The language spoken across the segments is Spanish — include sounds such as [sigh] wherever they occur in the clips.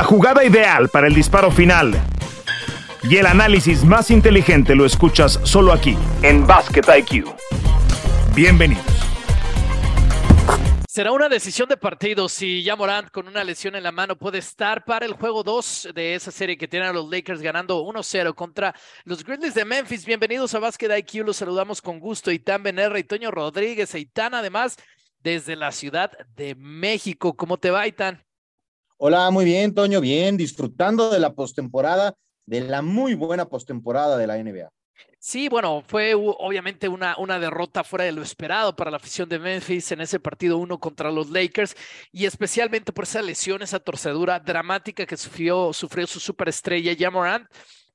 La jugada ideal para el disparo final y el análisis más inteligente lo escuchas solo aquí, en Basket IQ. Bienvenidos. Será una decisión de partido si ya Morant con una lesión en la mano puede estar para el juego 2 de esa serie que tienen a los Lakers ganando 1-0 contra los Grizzlies de Memphis. Bienvenidos a Basket IQ, los saludamos con gusto. Itán Benerra y Toño Rodríguez. Itán, además, desde la Ciudad de México. ¿Cómo te va, Itán? Hola, muy bien, Toño, bien, disfrutando de la postemporada, de la muy buena postemporada de la NBA. Sí, bueno, fue obviamente una, una derrota fuera de lo esperado para la afición de Memphis en ese partido uno contra los Lakers y especialmente por esa lesión, esa torcedura dramática que sufrió, sufrió su superestrella Jamorant.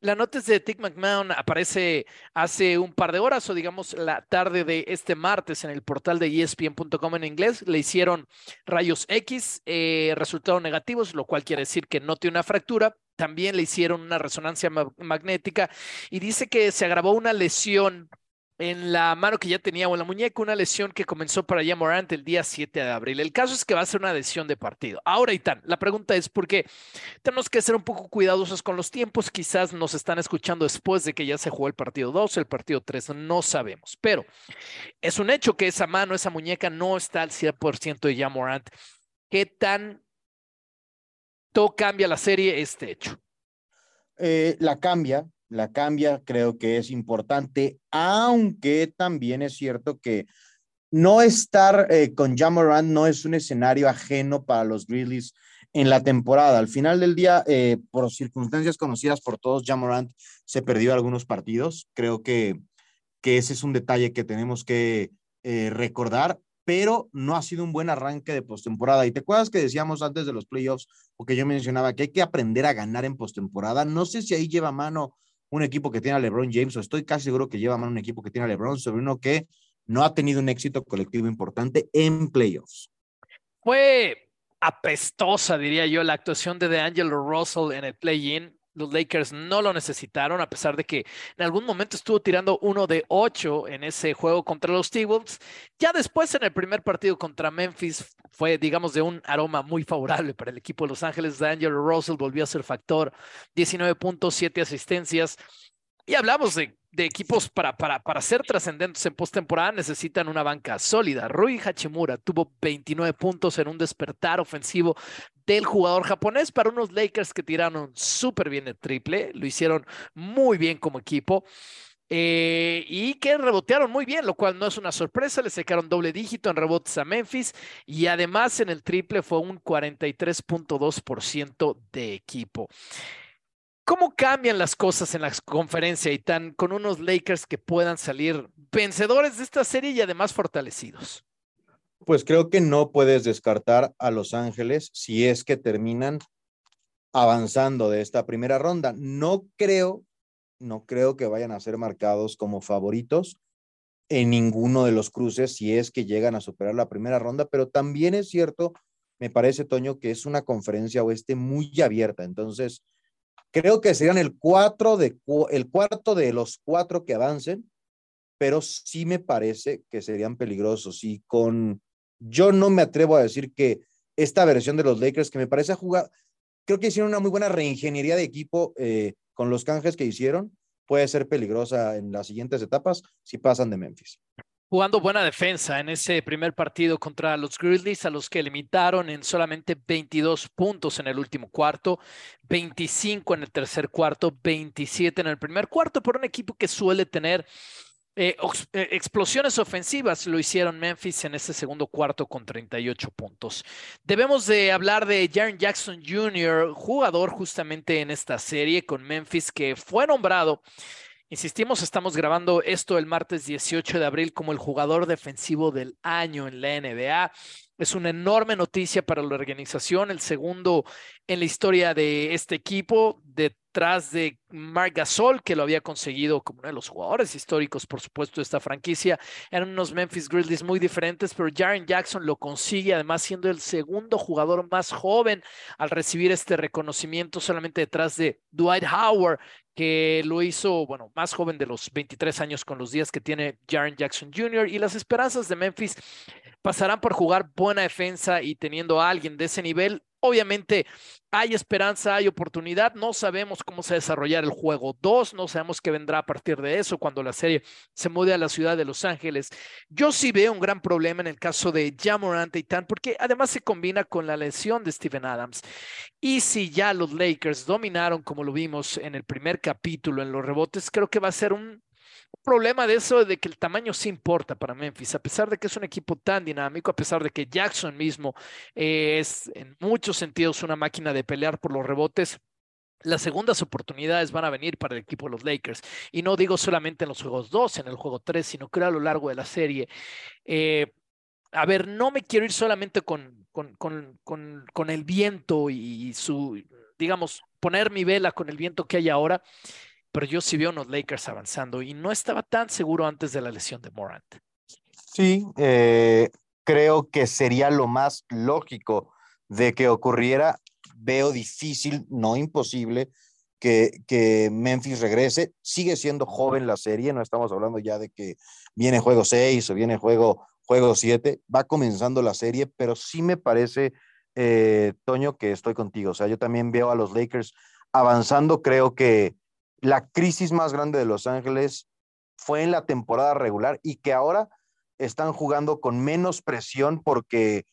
La nota de Tick McMahon aparece hace un par de horas o digamos la tarde de este martes en el portal de ESPN.com en inglés. Le hicieron rayos X, eh, resultados negativos, lo cual quiere decir que no tiene una fractura. También le hicieron una resonancia magnética y dice que se agravó una lesión en la mano que ya tenía o en la muñeca, una lesión que comenzó para ya Morant el día 7 de abril. El caso es que va a ser una lesión de partido. Ahora, Itán, la pregunta es por qué tenemos que ser un poco cuidadosos con los tiempos. Quizás nos están escuchando después de que ya se jugó el partido 2, el partido 3, no sabemos. Pero es un hecho que esa mano, esa muñeca no está al 100% de ya Morant. ¿Qué tan cambia la serie este hecho? Eh, la cambia, la cambia, creo que es importante, aunque también es cierto que no estar eh, con Jamorant no es un escenario ajeno para los Grizzlies en la temporada. Al final del día, eh, por circunstancias conocidas por todos, Jamorant se perdió algunos partidos. Creo que, que ese es un detalle que tenemos que eh, recordar, pero no ha sido un buen arranque de postemporada. Y te acuerdas que decíamos antes de los playoffs, o que yo mencionaba que hay que aprender a ganar en postemporada. No sé si ahí lleva mano un equipo que tiene a LeBron James, o estoy casi seguro que lleva mano un equipo que tiene a LeBron sobre uno que no ha tenido un éxito colectivo importante en playoffs. Fue apestosa, diría yo, la actuación de DeAngelo Russell en el play-in los Lakers no lo necesitaron, a pesar de que en algún momento estuvo tirando uno de ocho en ese juego contra los T-Wolves. Ya después, en el primer partido contra Memphis, fue, digamos, de un aroma muy favorable para el equipo de Los Ángeles. Daniel Russell volvió a ser factor, 19 puntos, 7 asistencias. Y hablamos de, equipos para, para, para ser trascendentes en postemporada necesitan una banca sólida. Rui Hachimura tuvo 29 puntos en un despertar ofensivo del jugador japonés para unos Lakers que tiraron súper bien el triple, lo hicieron muy bien como equipo. Eh, y que rebotearon muy bien, lo cual no es una sorpresa, le sacaron doble dígito en rebotes a Memphis y además en el triple fue un 43.2% de equipo. ¿Cómo cambian las cosas en la conferencia y con unos Lakers que puedan salir vencedores de esta serie y además fortalecidos? Pues creo que no puedes descartar a Los Ángeles si es que terminan avanzando de esta primera ronda. No creo, no creo que vayan a ser marcados como favoritos en ninguno de los cruces si es que llegan a superar la primera ronda, pero también es cierto, me parece, Toño, que es una conferencia oeste muy abierta. Entonces, Creo que serían el, cuatro de, el cuarto de los cuatro que avancen, pero sí me parece que serían peligrosos. Y con, yo no me atrevo a decir que esta versión de los Lakers, que me parece jugar, creo que hicieron una muy buena reingeniería de equipo eh, con los canjes que hicieron, puede ser peligrosa en las siguientes etapas si pasan de Memphis jugando buena defensa en ese primer partido contra los Grizzlies, a los que limitaron en solamente 22 puntos en el último cuarto, 25 en el tercer cuarto, 27 en el primer cuarto, por un equipo que suele tener eh, eh, explosiones ofensivas lo hicieron Memphis en ese segundo cuarto con 38 puntos. Debemos de hablar de Jaren Jackson Jr., jugador justamente en esta serie con Memphis, que fue nombrado Insistimos, estamos grabando esto el martes 18 de abril como el jugador defensivo del año en la NBA. Es una enorme noticia para la organización, el segundo en la historia de este equipo, detrás de Marc Gasol, que lo había conseguido como uno de los jugadores históricos, por supuesto, de esta franquicia. Eran unos Memphis Grizzlies muy diferentes, pero Jaren Jackson lo consigue, además siendo el segundo jugador más joven al recibir este reconocimiento, solamente detrás de Dwight Howard, que lo hizo, bueno, más joven de los 23 años con los días que tiene Jaren Jackson Jr. Y las esperanzas de Memphis pasarán por jugar buena defensa y teniendo a alguien de ese nivel Obviamente hay esperanza, hay oportunidad. No sabemos cómo se va a desarrollar el juego 2, no sabemos qué vendrá a partir de eso cuando la serie se mude a la ciudad de Los Ángeles. Yo sí veo un gran problema en el caso de Jamorant y Tan, porque además se combina con la lesión de Steven Adams. Y si ya los Lakers dominaron, como lo vimos en el primer capítulo en los rebotes, creo que va a ser un problema de eso de que el tamaño sí importa para Memphis, a pesar de que es un equipo tan dinámico, a pesar de que Jackson mismo es en muchos sentidos una máquina de pelear por los rebotes. Las segundas oportunidades van a venir para el equipo de los Lakers. Y no digo solamente en los juegos 2, en el juego 3, sino creo a lo largo de la serie. Eh, a ver, no me quiero ir solamente con, con, con, con, el viento y su, digamos, poner mi vela con el viento que hay ahora pero yo sí veo unos Lakers avanzando y no estaba tan seguro antes de la lesión de Morant. Sí, eh, creo que sería lo más lógico de que ocurriera. Veo difícil, no imposible, que, que, Memphis regrese. Sigue siendo joven la serie, no estamos hablando ya de que viene juego 6 o viene juego, juego 7. Va comenzando la serie, pero sí me parece, eh, Toño, que estoy contigo. O sea, yo también veo a los Lakers avanzando. Creo que la crisis más grande de Los Ángeles fue en la temporada regular y que ahora están jugando con menos presión porque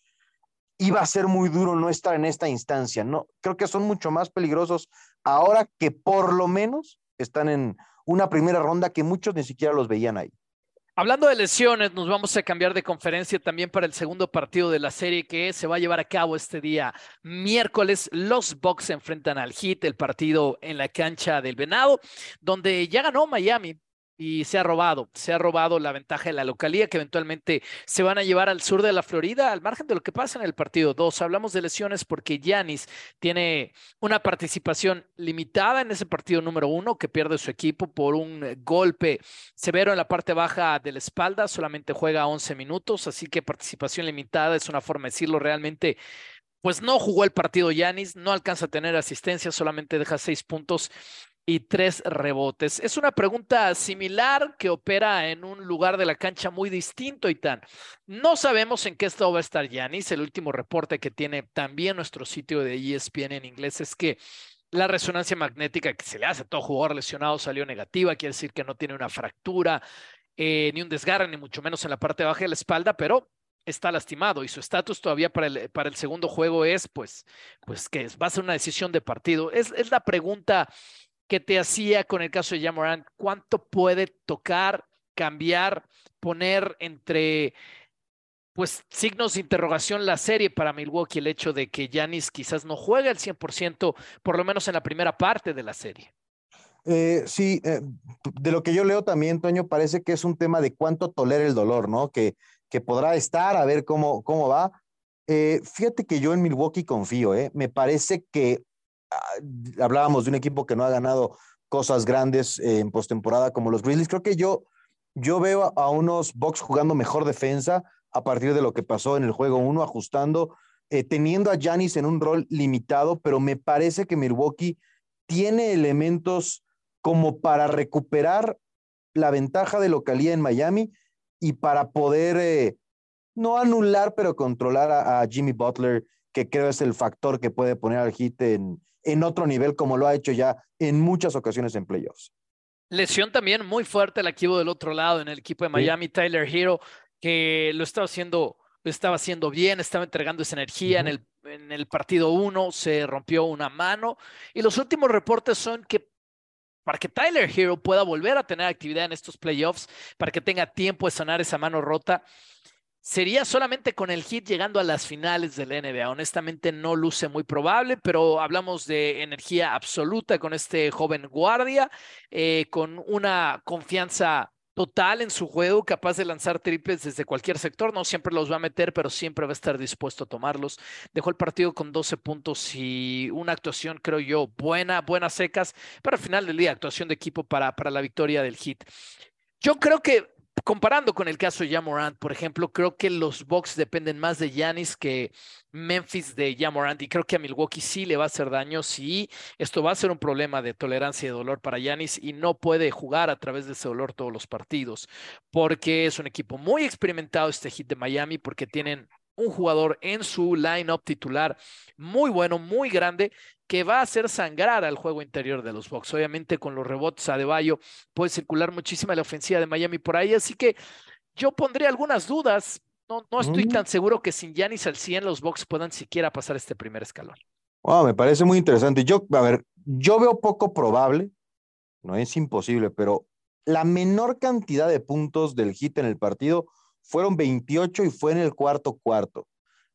iba a ser muy duro no estar en esta instancia. No, creo que son mucho más peligrosos ahora que por lo menos están en una primera ronda que muchos ni siquiera los veían ahí. Hablando de lesiones, nos vamos a cambiar de conferencia también para el segundo partido de la serie que se va a llevar a cabo este día miércoles. Los Bucks enfrentan al Heat, el partido en la cancha del Venado, donde ya ganó Miami y se ha robado, se ha robado la ventaja de la localía que eventualmente se van a llevar al sur de la Florida, al margen de lo que pasa en el partido 2. Hablamos de lesiones porque Yanis tiene una participación limitada en ese partido número uno que pierde su equipo por un golpe severo en la parte baja de la espalda, solamente juega 11 minutos, así que participación limitada es una forma de decirlo realmente pues no jugó el partido Yanis, no alcanza a tener asistencia, solamente deja seis puntos y tres rebotes. Es una pregunta similar que opera en un lugar de la cancha muy distinto y tan. No sabemos en qué estado va a estar Yanis. El último reporte que tiene también nuestro sitio de ESPN en inglés es que la resonancia magnética que se le hace a todo jugador lesionado salió negativa, quiere decir que no tiene una fractura, eh, ni un desgarre, ni mucho menos en la parte baja de la espalda, pero está lastimado y su estatus todavía para el, para el segundo juego es, pues, pues que va a ser una decisión de partido. Es, es la pregunta que te hacía con el caso de Jamoran, ¿cuánto puede tocar, cambiar, poner entre pues signos de interrogación la serie para Milwaukee el hecho de que Yanis quizás no juegue al 100%, por lo menos en la primera parte de la serie. Eh, sí, eh, de lo que yo leo también, Toño, parece que es un tema de cuánto tolera el dolor, ¿no? Que, que podrá estar, a ver cómo, cómo va. Eh, fíjate que yo en Milwaukee confío, ¿eh? Me parece que hablábamos de un equipo que no ha ganado cosas grandes en postemporada como los Grizzlies. Creo que yo, yo veo a unos Bucks jugando mejor defensa a partir de lo que pasó en el juego 1, ajustando, eh, teniendo a Giannis en un rol limitado, pero me parece que Milwaukee tiene elementos como para recuperar la ventaja de localía en Miami y para poder eh, no anular, pero controlar a, Jimmy Butler, que creo es el factor que puede poner al hit en, en otro nivel como lo ha hecho ya en muchas ocasiones en playoffs. Lesión también muy fuerte el equipo del otro lado, en el equipo de Miami, Tyler Hero, que lo estaba haciendo, lo estaba haciendo bien, estaba entregando esa energía en, el, en el partido uno, se rompió una mano. Y los últimos reportes son que para que Tyler Hero pueda volver a tener actividad en estos playoffs, para que tenga tiempo de sanar esa mano rota, Sería solamente con el hit llegando a las finales del NBA. Honestamente no luce muy probable, pero hablamos de energía absoluta con este joven guardia, eh, con una confianza total en su juego, capaz de lanzar triples desde cualquier sector. No siempre los va a meter, pero siempre va a estar dispuesto a tomarlos. Dejó el partido con 12 puntos y una actuación, creo yo, buena, buenas secas, pero al final del día, actuación de equipo para, para la victoria del hit. Yo creo que comparando con el caso de Jamorant, por ejemplo, creo que los Bucks dependen más de Yanis que Memphis de Jamorant y creo que a Milwaukee sí le va a hacer daño si esto va a ser un problema de tolerancia y de dolor para Yanis y no puede jugar a través de ese dolor todos los partidos porque es un equipo muy experimentado este hit de Miami porque tienen un jugador en su lineup titular muy bueno, muy grande, que va a hacer sangrar al juego interior de los Bucks. Obviamente con los rebotes a Bayo puede circular muchísima la ofensiva de Miami por ahí, así que yo pondría algunas dudas. No, no estoy tan seguro que sin Giannis al 100 los Bucks puedan siquiera pasar este primer escalón. me parece muy interesante. Yo, a ver, yo veo poco probable, no es imposible, pero la menor cantidad de puntos del hit en el partido fueron 28 y fue en el cuarto cuarto.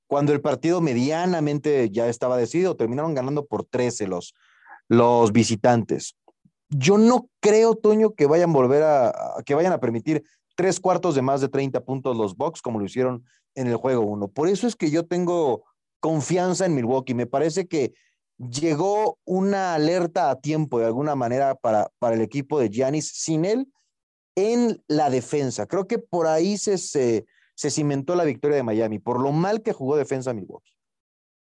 Cuando el partido medianamente ya estaba decidido, terminaron ganando por 13 los, los visitantes. Yo no creo, Toño, que vayan a volver a, que vayan a permitir tres cuartos de más de 30 puntos los Bucks como lo hicieron en el juego 1. Por eso es que yo tengo confianza en Milwaukee. Me parece que llegó una alerta a tiempo de alguna manera para, para el equipo de Giannis. Sin él, en la defensa. Creo que por ahí se, se, cimentó la victoria de Miami, por lo mal que jugó defensa Milwaukee.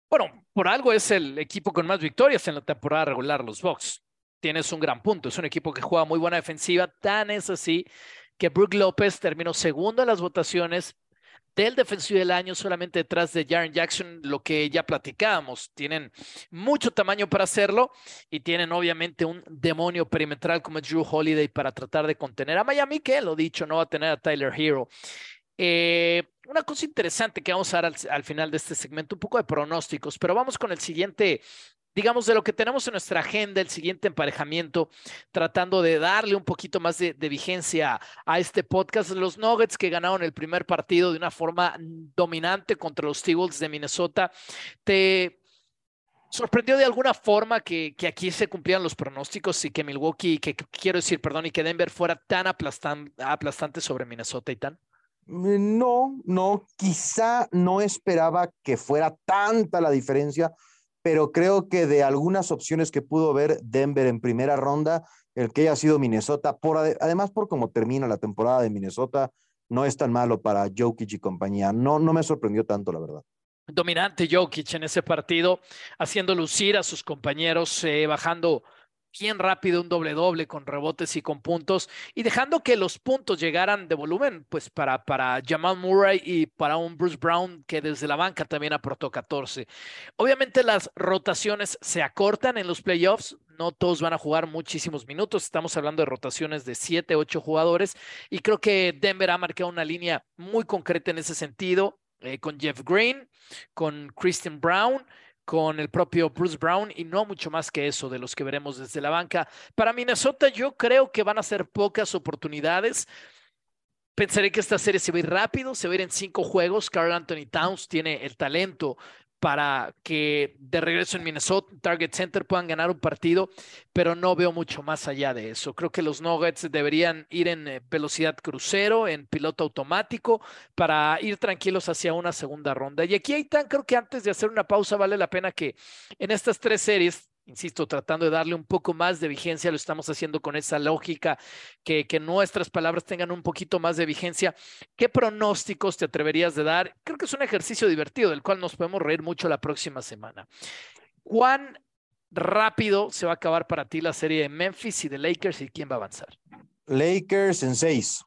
Bueno, por algo es el equipo con más victorias en la temporada regular, los Bucks. Tienes un gran punto. Es un equipo que juega muy buena defensiva. Tan es así que Brook López terminó segundo en las votaciones del defensivo del año solamente detrás de Jaren Jackson, lo que ya platicábamos. Tienen mucho tamaño para hacerlo y tienen obviamente un demonio perimetral como Drew Holiday para tratar de contener a Miami, que lo dicho, no va a tener a Tyler Hero. Eh, una cosa interesante que vamos a dar al, final de este segmento, un poco de pronósticos, pero vamos con el siguiente digamos, de lo que tenemos en nuestra agenda, el siguiente emparejamiento, tratando de darle un poquito más de, vigencia a este podcast. Los Nuggets que ganaron el primer partido de una forma dominante contra los T-Wolves de Minnesota. ¿Te sorprendió de alguna forma que, que, aquí se cumplieran los pronósticos y que Milwaukee, que, quiero decir, perdón, y que Denver fuera tan aplastante sobre Minnesota y tan? Mm, no, no, quizá no esperaba que fuera tanta la diferencia pero creo que de algunas opciones que pudo ver Denver en primera ronda, el que haya sido Minnesota, por, además por cómo termina la temporada de Minnesota, no es tan malo para Jokic y compañía. No, no me sorprendió tanto, la verdad. Dominante Jokic en ese partido, haciendo lucir a sus compañeros, eh, bajando bien rápido un doble doble con rebotes y con puntos y dejando que los puntos llegaran de volumen pues para, para Jamal Murray y para un Bruce Brown que desde la banca también aportó 14. Obviamente las rotaciones se acortan en los playoffs, no todos van a jugar muchísimos minutos, estamos hablando de rotaciones de 7, 8 jugadores y creo que Denver ha marcado una línea muy concreta en ese sentido eh, con Jeff Green, con Christian Brown con el propio Bruce Brown y no mucho más que eso de los que veremos desde la banca. Para Minnesota yo creo que van a ser pocas oportunidades. Pensaré que esta serie se va a ir rápido, se va a ir en cinco juegos. Carl Anthony Towns tiene el talento para que de regreso en Minnesota, Target Center puedan ganar un partido, pero no veo mucho más allá de eso. Creo que los Nuggets deberían ir en eh, velocidad crucero, en piloto automático, para ir tranquilos hacia una segunda ronda. Y aquí, tan creo que antes de hacer una pausa, vale la pena que en estas tres series insisto, tratando de darle un poco más de vigencia, lo estamos haciendo con esa lógica, que, que, nuestras palabras tengan un poquito más de vigencia. ¿Qué pronósticos te atreverías de dar? Creo que es un ejercicio divertido del cual nos podemos reír mucho la próxima semana. ¿Cuán rápido se va a acabar para ti la serie de Memphis y de Lakers y quién va a avanzar? Lakers en seis.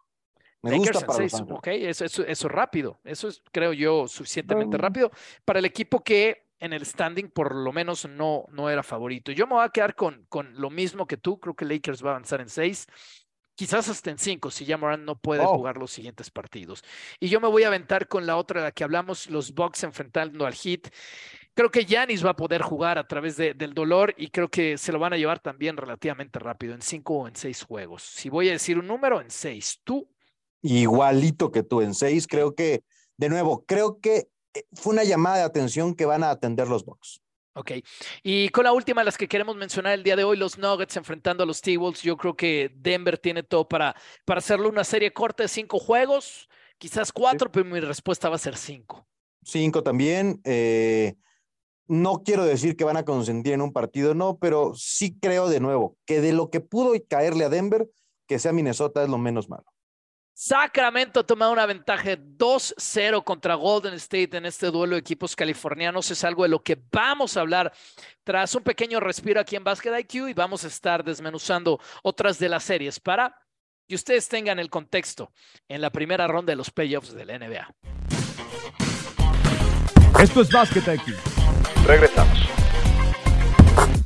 Me Lakers gusta en seis, ok, eso, eso, eso es rápido, eso es, creo yo, suficientemente rápido para el equipo que en el standing por lo menos no, no era favorito. Yo me voy a quedar con, con lo mismo que tú, creo que Lakers va a avanzar en seis, quizás hasta en cinco si ya no puede jugar los siguientes partidos. Y yo me voy a aventar con la otra de la que hablamos, los Bucks enfrentando al Heat. Creo que Yanis va a poder jugar a través del dolor y creo que se lo van a llevar también relativamente rápido, en cinco o en seis juegos. Si voy a decir un número, en seis. ¿Tú? Igualito que tú, en seis. Creo que, de nuevo, creo que fue una llamada de atención que van a atender los Bucks. Ok. Y con la última, las que queremos mencionar el día de hoy, los Nuggets enfrentando a los T-Wolves. Yo creo que Denver tiene todo para, para hacerlo una serie corta de cinco juegos, quizás cuatro, pero mi respuesta va a ser cinco. Cinco también. Eh, no quiero decir que van a consentir en un partido, no, pero sí creo de nuevo que de lo que pudo caerle a Denver, que sea Minnesota es lo menos malo. Sacramento ha tomado una ventaja 2-0 contra Golden State en este duelo de equipos californianos. Es algo de lo que vamos a hablar tras un pequeño respiro aquí en Basket IQ y vamos a estar desmenuzando otras de las series para que ustedes tengan el contexto en la primera ronda de los playoffs de la NBA. Esto es Basket IQ. Regresamos.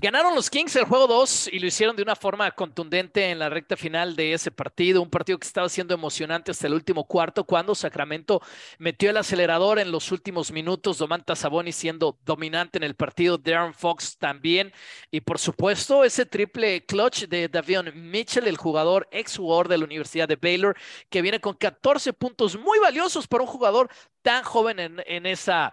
Ganaron los Kings el juego 2 y lo hicieron de una forma contundente en la recta final de ese partido, un partido que estaba siendo emocionante hasta el último cuarto cuando Sacramento metió el acelerador en los últimos minutos, Domantas Sabonis siendo dominante en el partido, Darren Fox también y por supuesto ese triple clutch de Davion Mitchell, el jugador ex jugador de la Universidad de Baylor, que viene con 14 puntos muy valiosos para un jugador tan joven en, en esa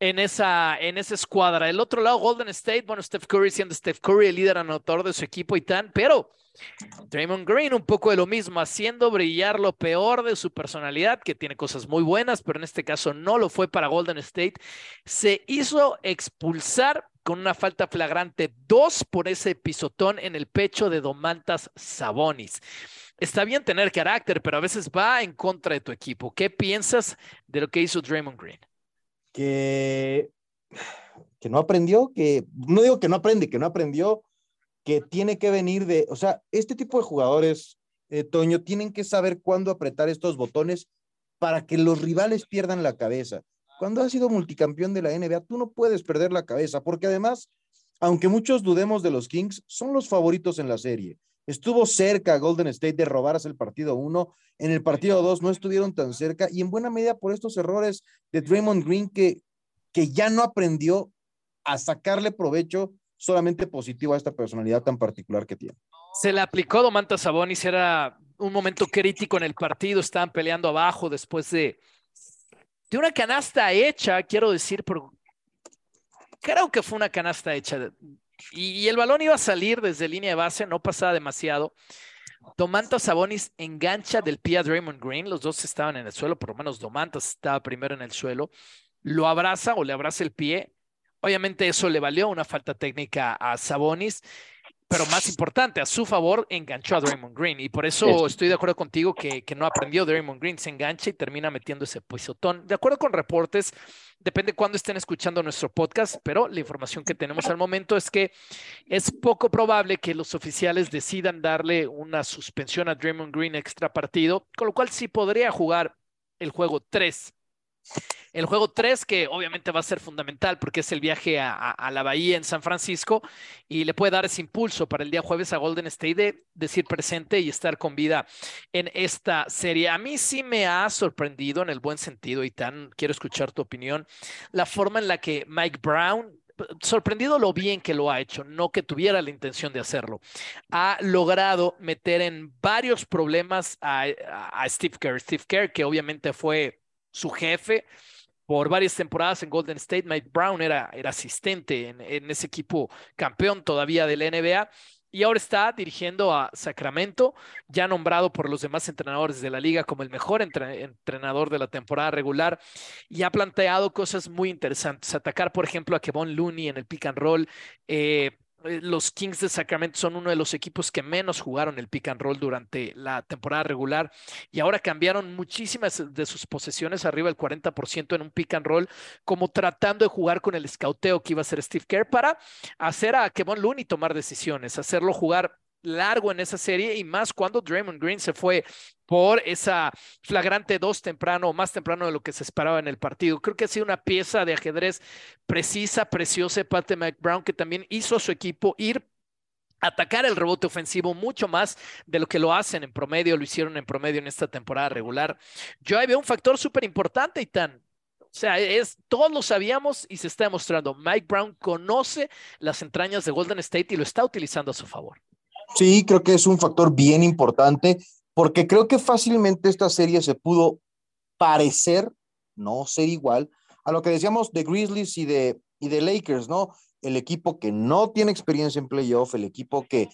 en esa, en esa escuadra. El otro lado, Golden State, bueno, Steph Curry siendo Steph Curry el líder anotador de su equipo y tan, pero Draymond Green un poco de lo mismo, haciendo brillar lo peor de su personalidad, que tiene cosas muy buenas, pero en este caso no lo fue para Golden State. Se hizo expulsar con una falta flagrante, dos por ese pisotón en el pecho de Domantas Sabonis. Está bien tener carácter, pero a veces va en contra de tu equipo. ¿Qué piensas de lo que hizo Draymond Green? Que, que no aprendió, que no digo que no aprende, que no aprendió, que tiene que venir de, o sea, este tipo de jugadores, eh, Toño, tienen que saber cuándo apretar estos botones para que los rivales pierdan la cabeza. Cuando has sido multicampeón de la NBA, tú no puedes perder la cabeza, porque además, aunque muchos dudemos de los Kings, son los favoritos en la serie. Estuvo cerca Golden State de robarse el partido 1. En el partido 2 no estuvieron tan cerca y en buena medida por estos errores de Draymond Green que, que ya no aprendió a sacarle provecho solamente positivo a esta personalidad tan particular que tiene. Se le aplicó Domantas Sabonis, era un momento crítico en el partido, estaban peleando abajo después de, de una canasta hecha, quiero decir, pero creo que fue una canasta hecha y, el balón iba a salir desde línea de base, no pasaba demasiado. Domantas Sabonis engancha del pie a Draymond Green, los dos estaban en el suelo, por lo menos Domantas estaba primero en el suelo, lo abraza o le abraza el pie. Obviamente eso le valió una falta técnica a Sabonis pero más importante, a su favor, enganchó a Draymond Green. Y por eso estoy de acuerdo contigo que, que no aprendió Draymond Green. Se engancha y termina metiendo ese pisotón. De acuerdo con reportes, depende cuándo estén escuchando nuestro podcast, pero la información que tenemos al momento es que es poco probable que los oficiales decidan darle una suspensión a Draymond Green extra partido, con lo cual sí podría jugar el juego 3 el juego 3, que obviamente va a ser fundamental porque es el viaje a, la Bahía en San Francisco y le puede dar ese impulso para el día jueves a Golden State de decir presente y estar con vida en esta serie. A mí sí me ha sorprendido en el buen sentido, y quiero escuchar tu opinión, la forma en la que Mike Brown sorprendido lo bien que lo ha hecho, no que tuviera la intención de hacerlo. Ha logrado meter en varios problemas a, a Steve Kerr. Steve Kerr, que obviamente fue su jefe por varias temporadas en Golden State. Mike Brown era, era asistente en, ese equipo campeón todavía de la NBA y ahora está dirigiendo a Sacramento, ya nombrado por los demás entrenadores de la liga como el mejor entrenador de la temporada regular y ha planteado cosas muy interesantes. Atacar, por ejemplo, a Kevon Looney en el pick and roll. Eh, los Kings de Sacramento son uno de los equipos que menos jugaron el pick and roll durante la temporada regular y ahora cambiaron muchísimas de sus posesiones arriba del 40% en un pick and roll, como tratando de jugar con el escauteo que iba a hacer Steve Kerr para hacer a Kevon Looney tomar decisiones, hacerlo jugar largo en esa serie y más cuando Draymond Green se fue por esa flagrante dos temprano, más temprano de lo que se esperaba en el partido. Creo que ha sido una pieza de ajedrez precisa, preciosa, Pat McBrown, que también hizo a su equipo ir atacar el rebote ofensivo mucho más de lo que lo hacen en promedio, lo hicieron en promedio en esta temporada regular. Yo ahí veo un factor súper importante y tan, o sea, es, todos lo sabíamos y se está demostrando. Mike Brown conoce las entrañas de Golden State y lo está utilizando a su favor. Sí, creo que es un factor bien importante porque creo que fácilmente esta serie se pudo parecer, no ser igual, a lo que decíamos de Grizzlies y de, y de Lakers, ¿no? El equipo que no tiene experiencia en playoff, el equipo que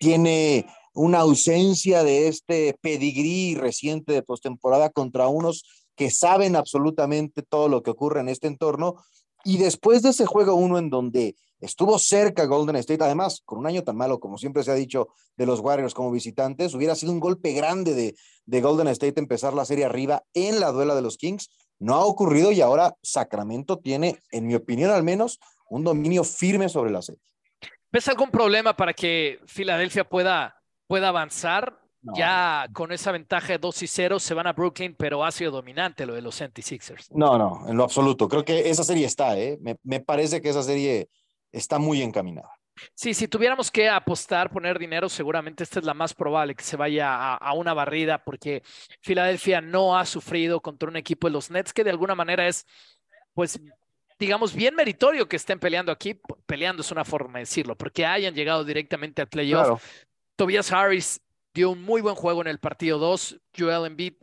tiene una ausencia de este pedigrí reciente de postemporada contra unos que saben absolutamente todo lo que ocurre en este entorno. Y después de ese juego uno en donde Estuvo cerca Golden State, además, con un año tan malo como siempre se ha dicho de los Warriors como visitantes, hubiera sido un golpe grande de, de Golden State empezar la serie arriba en la duela de los Kings. No ha ocurrido y ahora Sacramento tiene, en mi opinión al menos, un dominio firme sobre la serie. ¿Ves algún problema para que Filadelfia pueda, pueda avanzar? ya con esa ventaja de 2 y 0 se van a Brooklyn, pero ha sido dominante lo de los 76ers. No, no, en lo absoluto. Creo que esa serie está, ¿eh? Me, me parece que esa serie está muy encaminada. Sí, si tuviéramos que apostar, poner dinero, seguramente esta es la más probable que se vaya a, a, una barrida, porque Filadelfia no ha sufrido contra un equipo de los Nets que de alguna manera es, pues, digamos, bien meritorio que estén peleando aquí. Peleando es una forma de decirlo, porque hayan llegado directamente al playoff. Claro. Tobias Harris dio un muy buen juego en el partido 2. Joel Embiid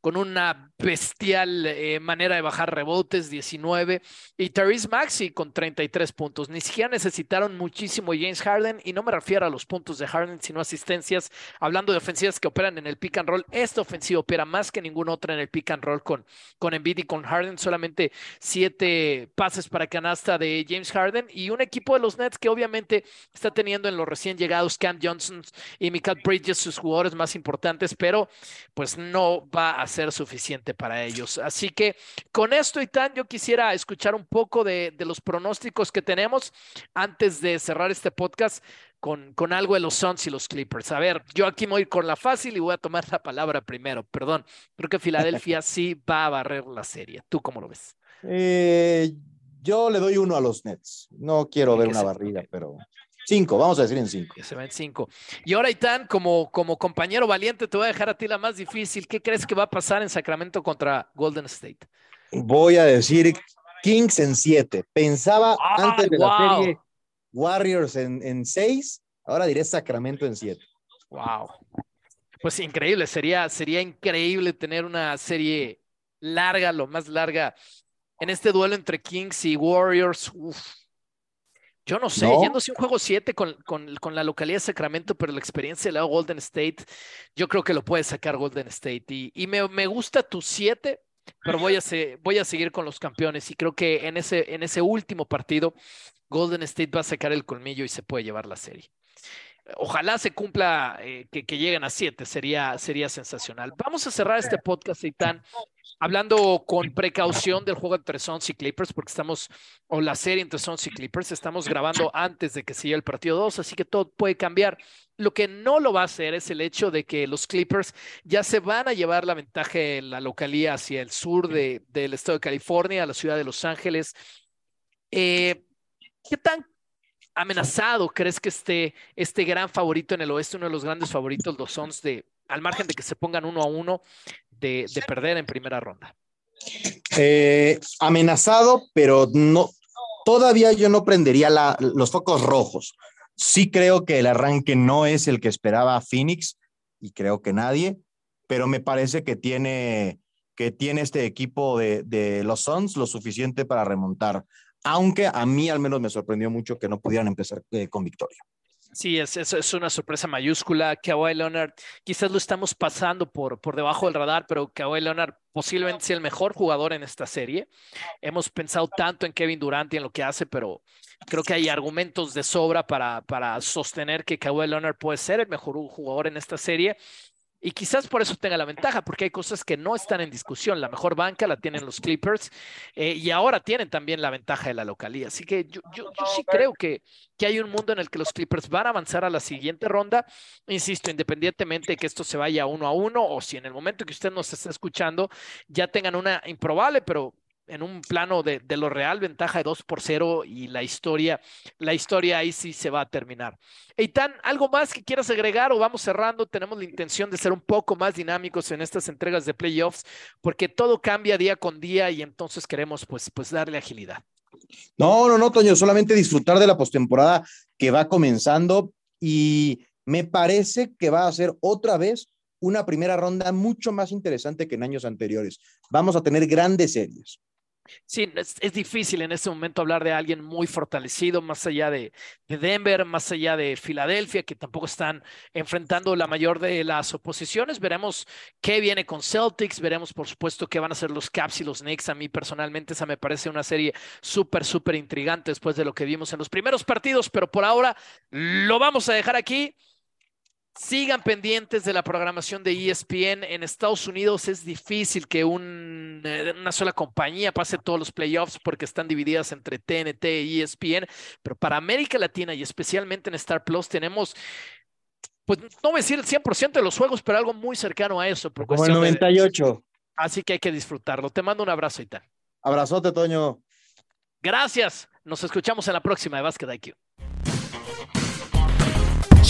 con una bestial eh, manera de bajar rebotes, 19, y Therese Maxi con 33 puntos. Ni siquiera necesitaron muchísimo James Harden, y no me refiero a los puntos de Harden, sino asistencias. Hablando de ofensivas que operan en el pick and roll, esta ofensiva opera más que ninguna otra en el pick and roll con, con Embiid y con Harden. Solamente siete pases para canasta de James Harden, y un equipo de los Nets que obviamente está teniendo en los recién llegados Cam Johnson y Michael Bridges sus jugadores más importantes, pero pues no va a ser suficiente para ellos. Así que con esto y tan, yo quisiera escuchar un poco de, de los pronósticos que tenemos antes de cerrar este podcast con, con algo de los Suns y los Clippers. A ver, yo aquí me voy con la fácil y voy a tomar la palabra primero. Perdón, creo que Filadelfia [laughs] sí va a barrer la serie. ¿Tú cómo lo ves? Eh, yo le doy uno a los Nets. No quiero ver una barrida, pero Cinco, vamos a decir en cinco. Se va en cinco. Y ahora, Itán, como, como compañero valiente, te voy a dejar a ti la más difícil. ¿Qué crees que va a pasar en Sacramento contra Golden State? Voy a decir Kings en siete. Pensaba antes de la serie Warriors en, en seis, ahora diré Sacramento en siete. Wow. Pues increíble, sería, sería increíble tener una serie larga, lo más larga, en este duelo entre Kings y Warriors. Uf yo no sé, ¿No? yéndose un juego 7 con, con, con, la localidad de Sacramento, pero la experiencia de la Golden State, yo creo que lo puede sacar Golden State. Y, y me, me, gusta tu 7, pero voy a, se, voy a seguir con los campeones. Y creo que en ese, en ese último partido, Golden State va a sacar el colmillo y se puede llevar la serie. Ojalá se cumpla eh, que, lleguen a 7, sería, sería sensacional. Vamos a cerrar este podcast, Eitan, hablando con precaución del juego entre Suns y Clippers, porque estamos, o la serie entre Suns y Clippers, estamos grabando antes de que siga el partido 2, así que todo puede cambiar. Lo que no lo va a hacer es el hecho de que los Clippers ya se van a llevar la ventaja de la localía hacia el sur de, del estado de California, a la ciudad de Los Ángeles. Eh, ¿Qué tan amenazado crees que esté este gran favorito en el oeste, uno de los grandes favoritos, los Suns, de, al margen de que se pongan uno a uno, de, de perder en primera ronda? Eh, amenazado, pero no, todavía yo no prendería la, los focos rojos. Sí creo que el arranque no es el que esperaba Phoenix y creo que nadie, pero me parece que tiene, que tiene este equipo de, de los Suns lo suficiente para remontar, aunque a mí al menos me sorprendió mucho que no pudieran empezar eh, con victoria. Sí, es, una sorpresa mayúscula. Kawhi Leonard, quizás lo estamos pasando por, por debajo del radar, pero Kawhi Leonard posiblemente sea el mejor jugador en esta serie. Hemos pensado tanto en Kevin Durant y en lo que hace, pero creo que hay argumentos de sobra para, para sostener que Kawhi Leonard puede ser el mejor jugador en esta serie. Y quizás por eso tenga la ventaja, porque hay cosas que no están en discusión. La mejor banca la tienen los Clippers eh, y ahora tienen también la ventaja de la localía. Así que yo, sí creo que, que hay un mundo en el que los Clippers van a avanzar a la siguiente ronda. Insisto, independientemente de que esto se vaya uno a uno o si en el momento que usted nos está escuchando ya tengan una improbable, pero en un plano de, lo real, ventaja de 2 por 0 y la historia, la historia ahí sí se va a terminar. Eitan, ¿algo más que quieras agregar o vamos cerrando? Tenemos la intención de ser un poco más dinámicos en estas entregas de playoffs porque todo cambia día con día y entonces queremos pues, pues darle agilidad. No, no, no, Toño, solamente disfrutar de la postemporada que va comenzando y me parece que va a ser otra vez una primera ronda mucho más interesante que en años anteriores. Vamos a tener grandes series. Sí, es, difícil en este momento hablar de alguien muy fortalecido, más allá de, de, Denver, más allá de Filadelfia, que tampoco están enfrentando la mayor de las oposiciones. Veremos qué viene con Celtics, veremos por supuesto qué van a ser los Caps y los Knicks. A mí personalmente esa me parece una serie súper, súper intrigante después de lo que vimos en los primeros partidos, pero por ahora lo vamos a dejar aquí. Sigan pendientes de la programación de ESPN. En Estados Unidos es difícil que un, eh, una sola compañía pase todos los playoffs porque están divididas entre TNT y ESPN, pero para América Latina y especialmente en Star Plus tenemos pues no voy a decir el 100% de los juegos, pero algo muy cercano a eso. Como el 98. Así que hay que disfrutarlo. Te mando un abrazo, Itán. Abrazote, Toño. Gracias. Nos escuchamos en la próxima de Basket IQ.